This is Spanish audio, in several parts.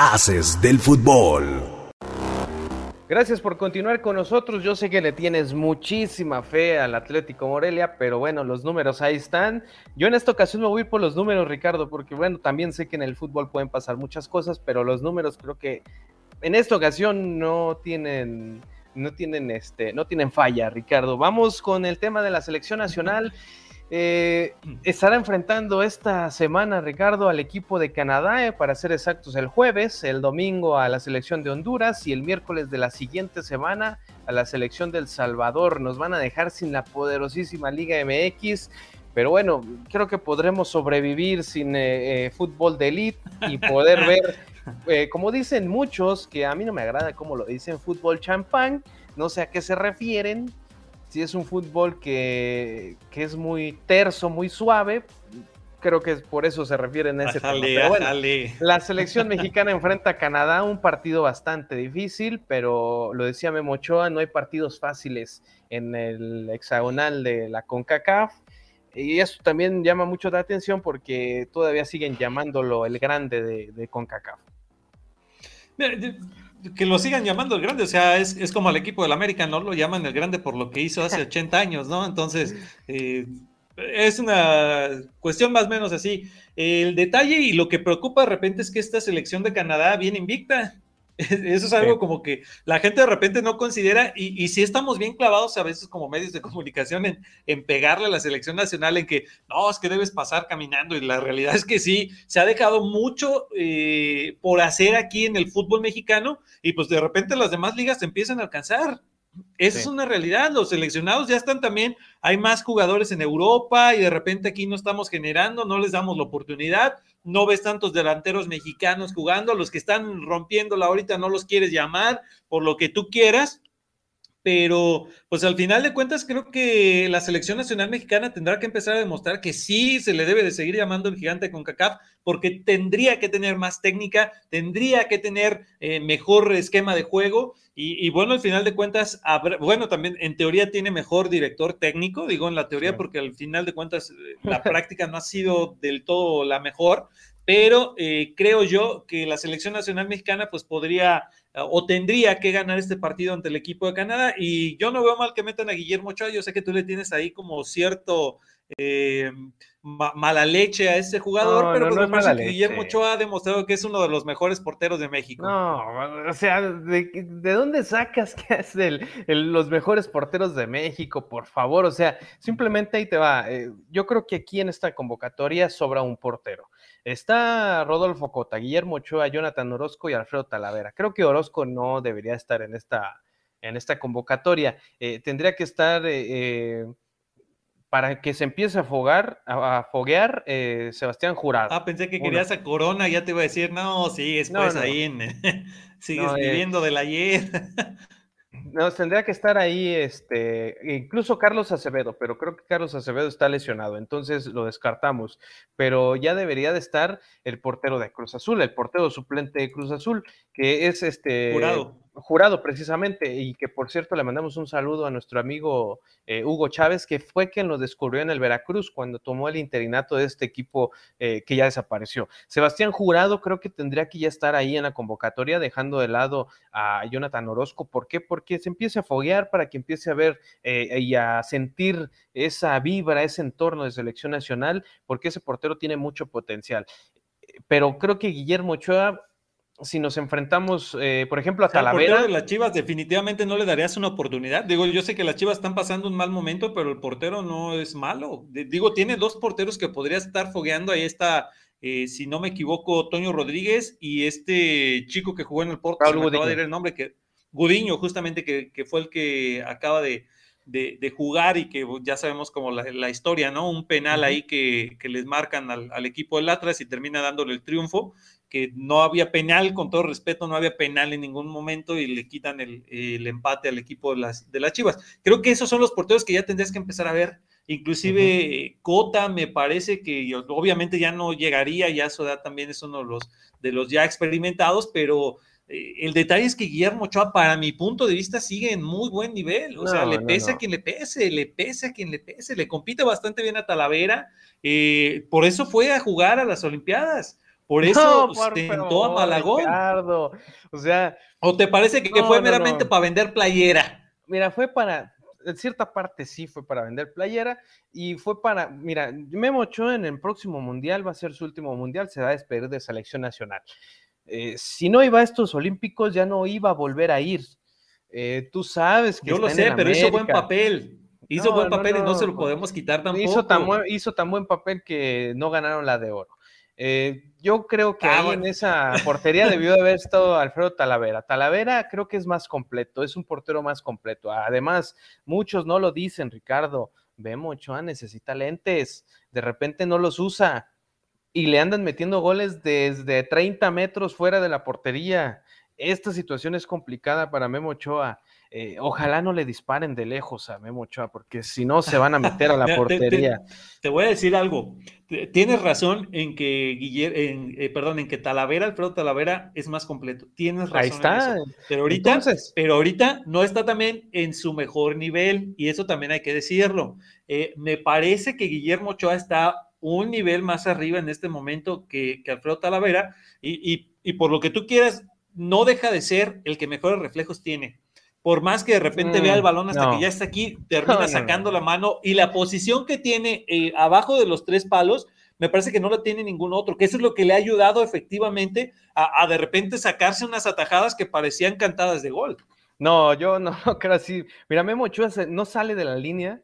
Haces del fútbol. Gracias por continuar con nosotros. Yo sé que le tienes muchísima fe al Atlético Morelia, pero bueno, los números ahí están. Yo en esta ocasión me voy por los números, Ricardo, porque bueno, también sé que en el fútbol pueden pasar muchas cosas, pero los números creo que en esta ocasión no tienen no tienen este no tienen falla, Ricardo. Vamos con el tema de la selección nacional. Eh, estará enfrentando esta semana, Ricardo, al equipo de Canadá, eh, para ser exactos, el jueves, el domingo a la selección de Honduras y el miércoles de la siguiente semana a la selección del Salvador. Nos van a dejar sin la poderosísima Liga MX, pero bueno, creo que podremos sobrevivir sin eh, fútbol de elite y poder ver, como dicen muchos, que a mí no me agrada cómo lo dicen, fútbol champán, no sé a qué se refieren, si es un fútbol que, es muy terso, muy suave, creo que por eso se refieren a ese tema. la selección mexicana enfrenta a Canadá, un partido bastante difícil, pero lo decía Memo Ochoa, no hay partidos fáciles en el hexagonal de la CONCACAF. Y eso también llama mucho la atención porque todavía siguen llamándolo el grande de, de CONCACAF que lo sigan llamando el grande, o sea, es, como al equipo del América, ¿no? Lo llaman el grande por lo que hizo hace 80 años, ¿no? Entonces, eh, es una cuestión más o menos así. El detalle y lo que preocupa de repente es que esta selección de Canadá viene invicta. Eso es algo como que la gente de repente no considera y, si estamos bien clavados a veces como medios de comunicación en, pegarle a la selección nacional en que no, es que debes pasar caminando y la realidad es que sí, se ha dejado mucho eh, por hacer aquí en el fútbol mexicano y pues de repente las demás ligas empiezan a alcanzar. Esa es una realidad, los seleccionados ya están también, hay más jugadores en Europa y de repente aquí no estamos generando, no les damos la oportunidad no ves tantos delanteros mexicanos jugando, los que están rompiéndola ahorita no los quieres llamar por lo que tú quieras, pero pues al final de cuentas creo que la selección nacional mexicana tendrá que empezar a demostrar que sí se le debe de seguir llamando el gigante con CACAF, porque tendría que tener más técnica, tendría que tener eh, mejor esquema de juego y, bueno, al final de cuentas, bueno, también en teoría tiene mejor director técnico, digo en la teoría porque al final de cuentas eh, la práctica no ha sido del todo la mejor, pero eh, creo yo que la selección nacional mexicana pues podría o tendría que ganar este partido ante el equipo de Canadá y yo no veo mal que metan a Guillermo Ochoa, yo sé que tú le tienes ahí como cierto eh, mala leche a ese jugador, pero pues Guillermo Ochoa ha demostrado que es uno de los mejores porteros de México. No, o sea, ¿de, dónde sacas que es el, los mejores porteros de México? Por favor, o sea, simplemente ahí te va. Eh, yo creo que aquí en esta convocatoria sobra un portero. Está Rodolfo Cota, Guillermo Ochoa, Jonathan Orozco y Alfredo Talavera. Creo que Orozco no debería estar en esta, en esta convocatoria. Eh, tendría que estar para que se empiece a fogar, a, foguear eh, Sebastián Jurado. Ah, pensé que querías a Corona, ya te iba a decir, no, sí, es pues ahí, en, sigues eh, viviendo del ayer. no, tendría que estar ahí, este, incluso Carlos Acevedo, pero creo que Carlos Acevedo está lesionado, entonces lo descartamos. Pero ya debería de estar el portero de Cruz Azul, el portero suplente de Cruz Azul, que es este. Jurado precisamente, y que por cierto le mandamos un saludo a nuestro amigo eh, Hugo Chávez, que fue quien lo descubrió en el Veracruz cuando tomó el interinato de este equipo eh, que ya desapareció. Sebastián Jurado creo que tendría que ya estar ahí en la convocatoria, dejando de lado a Jonathan Orozco. ¿Por qué? Porque se empiece a foguear para que empiece a ver eh, y a sentir esa vibra, ese entorno de selección nacional, porque ese portero tiene mucho potencial. Pero creo que Guillermo Ochoa si nos enfrentamos, eh, por ejemplo, a Talavera. de las Chivas definitivamente no le darías una oportunidad. Digo, yo sé que las Chivas están pasando un mal momento, pero el portero no es malo. Digo, tiene dos porteros que podría estar fogueando. Ahí está, eh, si no me equivoco, Toño Rodríguez y este chico que jugó en el Porto, de ir el nombre, que Gudiño, justamente, que, que fue el que acaba de, de, jugar y que ya sabemos como la, historia, ¿no? Un penal ahí que, les marcan al, al, equipo del Atlas y termina dándole el triunfo que no había penal, con todo respeto, no había penal en ningún momento y le quitan el, empate al equipo de las, de las Chivas. Creo que esos son los porteros que ya tendrías que empezar a ver. Inclusive Cota me parece que obviamente ya no llegaría, ya su edad también es uno de los, de los ya experimentados, pero eh, el detalle es que Guillermo Ochoa, para mi punto de vista, sigue en muy buen nivel. O sea, le pese a quien le pese, le pese a quien le pese, le compite bastante bien a Talavera. Eh, por eso fue a jugar a las Olimpiadas Por eso sentó a Malagón. O sea. ¿O te parece que, fue meramente para vender playera? Mira, fue para, en cierta parte sí fue para vender playera y fue para, mira, Memo Ochoa en el próximo mundial va a ser su último mundial, se va a despedir de selección nacional. Eh, si no iba a estos olímpicos, ya no iba a volver a ir. Eh, tú sabes que. Yo lo sé, pero hizo buen papel. Hizo buen papel y no se lo podemos quitar tampoco. Hizo tan, hizo tan buen papel que no ganaron la de oro. Eh, yo creo que ah, ahí en esa portería debió de haber estado Alfredo Talavera. Talavera creo que es más completo, es un portero más completo. Además, muchos no lo dicen, Ricardo. Vemos, Ochoa necesita lentes, de repente no los usa y le andan metiendo goles desde 30 metros fuera de la portería. Esta situación es complicada para Memo Ochoa. Eh, ojalá no le disparen de lejos a Memo Ochoa, porque si no se van a meter a la portería. Te, voy a decir algo. Tienes razón en que Guillermo, eh, perdón, en que Talavera, Alfredo Talavera es más completo. Tienes razón. Ahí está. Pero ahorita, pero ahorita no está también en su mejor nivel, y eso también hay que decirlo. Eh, me parece que Guillermo Ochoa está un nivel más arriba en este momento que, Alfredo Talavera, y, y por lo que tú quieras, no deja de ser el que mejores reflejos tiene por más que de repente vea el mm, balón hasta que ya está aquí, termina sacando la mano y la posición que tiene eh, abajo de los tres palos, me parece que no la tiene ningún otro, que eso es lo que le ha ayudado efectivamente a, de repente sacarse unas atajadas que parecían cantadas de gol. No, yo no creo así. Mira, Memo Ochoa no sale de la línea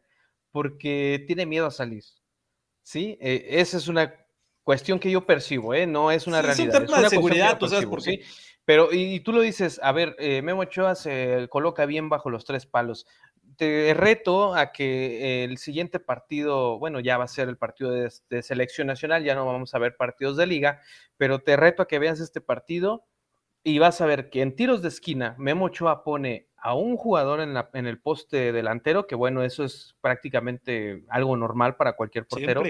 porque tiene miedo a salir. ¿Sí? Eh, esa es una cuestión que yo percibo, ¿eh? No es una realidad. Es un tema de seguridad, tú sabes por qué. Pero, y, tú lo dices, a ver, eh, Memo Ochoa se coloca bien bajo los tres palos. Te reto a que el siguiente partido, bueno, ya va a ser el partido de, selección nacional, ya no vamos a ver partidos de liga, pero te reto a que veas este partido y vas a ver que en tiros de esquina, Memo Ochoa pone a un jugador en, la, en el poste delantero, que bueno, eso es prácticamente algo normal para cualquier portero,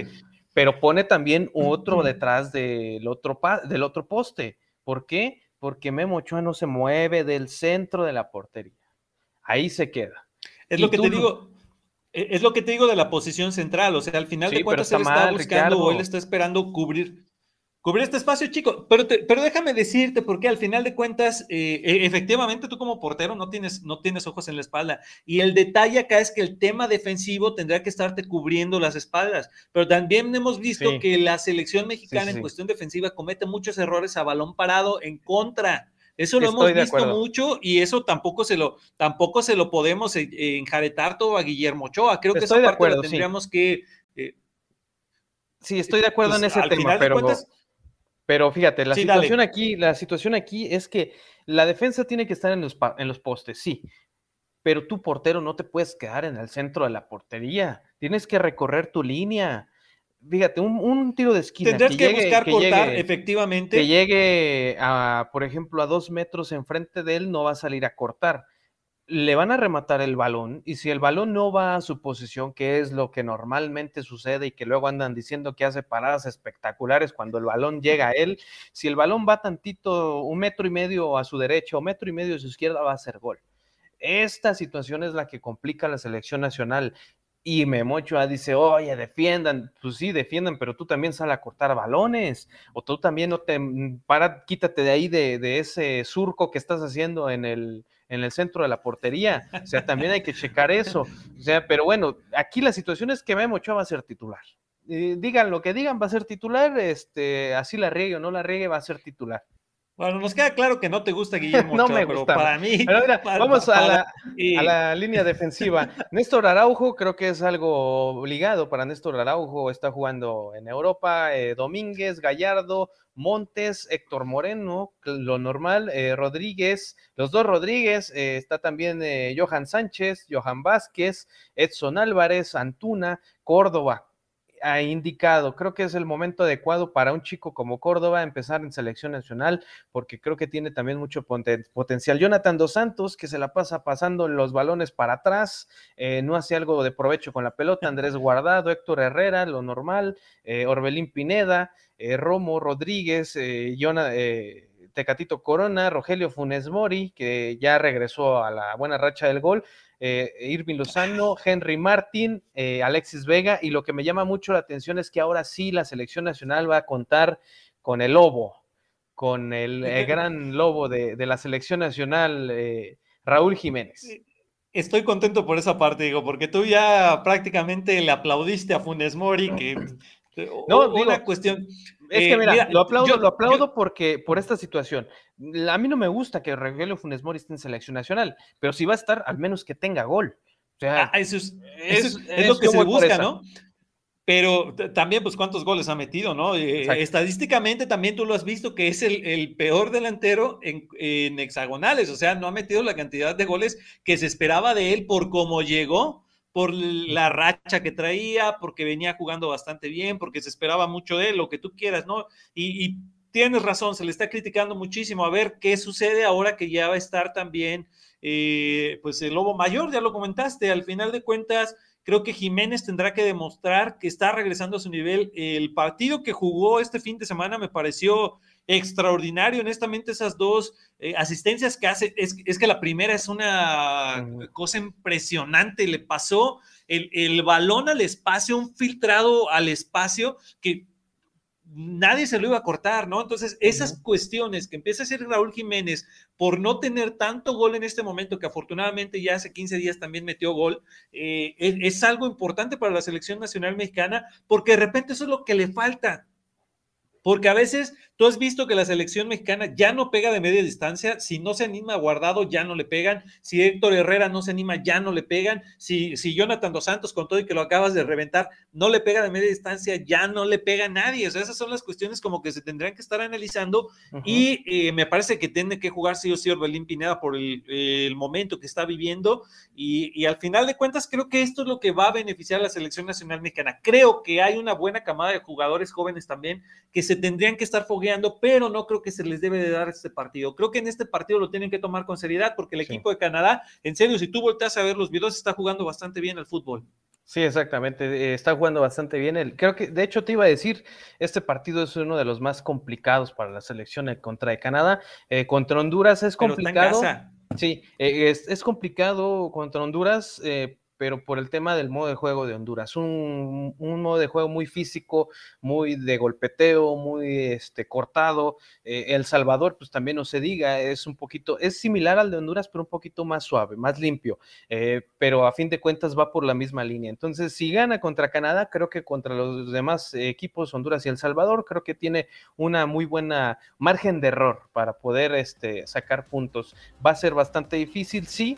pero pone también otro detrás del otro, del otro poste. ¿Por qué? Porque Memo Ochoa no se mueve del centro de la portería. Ahí se queda. Es lo que te digo. E, es lo que te digo de la posición central. O sea, al final de cuentas él está buscando o él está esperando cubrir cubrir este espacio, chico. Pero, pero déjame decirte, porque al final de cuentas, eh, e, efectivamente tú como portero no tienes, no tienes ojos en la espalda. Y el detalle acá es que el tema defensivo tendrá que estarte cubriendo las espaldas. Pero también hemos visto que la selección mexicana en cuestión defensiva comete muchos errores a balón parado en contra. Eso lo hemos visto mucho y eso tampoco se lo, tampoco se lo podemos eh, enjaretar todo a Guillermo Ochoa. Creo que esa parte la tendríamos que. Eh, sí, estoy de acuerdo en ese tema, pero. Pero fíjate, la situación aquí, la situación aquí es que la defensa tiene que estar en los, en los postes, sí. Pero tu portero no te puedes quedar en el centro de la portería. Tienes que recorrer tu línea. Fíjate, un, tiro de esquina. Tendrás que, buscar cortar, efectivamente. Que llegue a, por ejemplo, a dos metros enfrente de él, no va a salir a cortar le van a rematar el balón y si el balón no va a su posición, que es lo que normalmente sucede y que luego andan diciendo que hace paradas espectaculares cuando el balón llega a él, si el balón va tantito, un metro y medio a su derecha o metro y medio a su izquierda, va a ser gol. Esta situación es la que complica la selección nacional. Y Memochoa dice, oye, defiendan, pues sí, defiendan, pero tú también sal a cortar balones, o tú también no te, mm, para, quítate de ahí de, de ese surco que estás haciendo en el, en el centro de la portería. O sea, también hay que checar eso. O sea, pero bueno, aquí la situación es que Memo Ochoa va a ser titular. digan lo que digan, va a ser titular, este, así la riegue o no la riegue, va a ser titular. Bueno, nos queda claro que no te gusta Guillermo no me gusta. para mí. vamos a, la, línea defensiva. Néstor Araujo creo que es algo obligado para Néstor Araujo. Está jugando en Europa. Eh, Domínguez, Gallardo, Montes, Héctor Moreno, lo normal. Eh, Rodríguez, los dos Rodríguez. Eh, está también Johan Sánchez, Johan Vázquez, Edson Álvarez, Antuna, Córdoba ha indicado. Creo que es el momento adecuado para un chico como Córdoba empezar en selección nacional, porque creo que tiene también mucho potencial. Jonathan Dos Santos, que se la pasa pasando los balones para atrás, eh, no hace algo de provecho con la pelota. Andrés Guardado, Héctor Herrera, lo normal, eh, Orbelín Pineda, eh, Romo Rodríguez, Tecatito Corona, Rogelio Funes Mori, que ya regresó a la buena racha del gol, eh, Irving Lozano, Henry Martin, eh, Alexis Vega, y lo que me llama mucho la atención es que ahora sí la selección nacional va a contar con el lobo, con el, gran lobo de, la selección nacional, eh, Raúl Jiménez. Estoy contento por esa parte, digo, porque tú ya prácticamente le aplaudiste a Funes Mori, que no, una cuestión. Es que eh, mira, lo aplaudo, lo aplaudo porque por esta situación. A mí no me gusta que Rogelio Funes Mori esté en selección nacional, pero si va a estar, al menos que tenga gol. O sea, ah, eso es, lo que se busca, ¿no? Pero también, pues, ¿cuántos goles ha metido, no? Eh, estadísticamente también tú lo has visto que es el, peor delantero en, en, hexagonales, o sea, no ha metido la cantidad de goles que se esperaba de él por cómo llegó, por la racha que traía, porque venía jugando bastante bien, porque se esperaba mucho de él, lo que tú quieras, ¿no? Y, tienes razón, se le está criticando muchísimo. A ver qué sucede ahora que ya va a estar también, eh, pues, el Lobo Mayor, ya lo comentaste, al final de cuentas Creo que Jiménez tendrá que demostrar que está regresando a su nivel. El partido que jugó este fin de semana me pareció extraordinario. Honestamente, esas dos eh, asistencias que hace, es, que la primera es una cosa impresionante. Le pasó el, el balón al espacio, un filtrado al espacio que nadie se lo iba a cortar, ¿no? Entonces, esas cuestiones que empieza a hacer Raúl Jiménez por no tener tanto gol en este momento, que afortunadamente ya hace 15 días también metió gol, eh, es, algo importante para la selección nacional mexicana, porque de repente eso es lo que le falta. Porque a veces tú has visto que la selección mexicana ya no pega de media distancia. Si no se anima Guardado, ya no le pegan. Si Héctor Herrera no se anima, ya no le pegan. Si, si Jonathan Dos Santos, con todo y que lo acabas de reventar, no le pega de media distancia, ya no le pega a nadie. O sea, esas son las cuestiones como que se tendrían que estar analizando. Y eh, me parece que tiene que jugar sí o sí Orbelín Pineda por el, momento que está viviendo. Y, y al final de cuentas, creo que esto es lo que va a beneficiar a la selección nacional mexicana. Creo que hay una buena camada de jugadores jóvenes también que se tendrían que estar fogueando, pero no creo que se les debe de dar este partido. Creo que en este partido lo tienen que tomar con seriedad porque el equipo de Canadá, en serio, si tú volteas a ver los videos, está jugando bastante bien el fútbol. Sí, exactamente. Eh, está jugando bastante bien. creo que, de hecho, te iba a decir, este partido es uno de los más complicados para la selección contra de Canadá. Eh, contra Honduras es complicado. Sí, eh, es, es, complicado contra Honduras pero por el tema del modo de juego de Honduras. Un, modo de juego muy físico, muy de golpeteo, muy este, cortado. Eh, el Salvador, pues también no se diga, es un poquito, es similar al de Honduras, pero un poquito más suave, más limpio. Eh, pero a fin de cuentas va por la misma línea. Entonces, si gana contra Canadá, creo que contra los demás equipos, Honduras y El Salvador, creo que tiene una muy buena margen de error para poder este, sacar puntos. Va a ser bastante difícil, sí,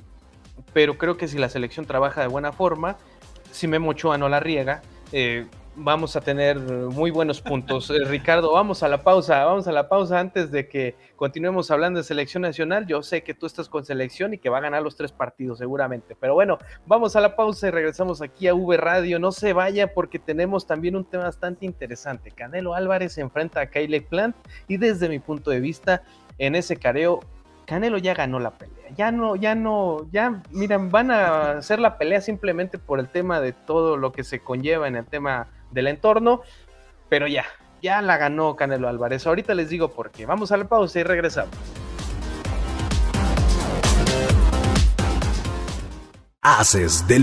pero creo que si la selección trabaja de buena forma, si Memo Ochoa no la riega, eh, vamos a tener muy buenos puntos. Eh, Ricardo, vamos a la pausa, vamos a la pausa antes de que continuemos hablando de selección nacional. Yo sé que tú estás con selección y que va a ganar los tres partidos seguramente, pero bueno, vamos a la pausa y regresamos aquí a V Radio. No se vaya porque tenemos también un tema bastante interesante. Canelo Álvarez se enfrenta a Kyle Plant y desde mi punto de vista, en ese careo Canelo ya ganó la pelea. Ya no, ya no, ya, miren, van a hacer la pelea simplemente por el tema de todo lo que se conlleva en el tema del entorno, pero ya, ya la ganó Canelo Álvarez. Ahorita les digo por qué. Vamos a la pausa y regresamos. Haces del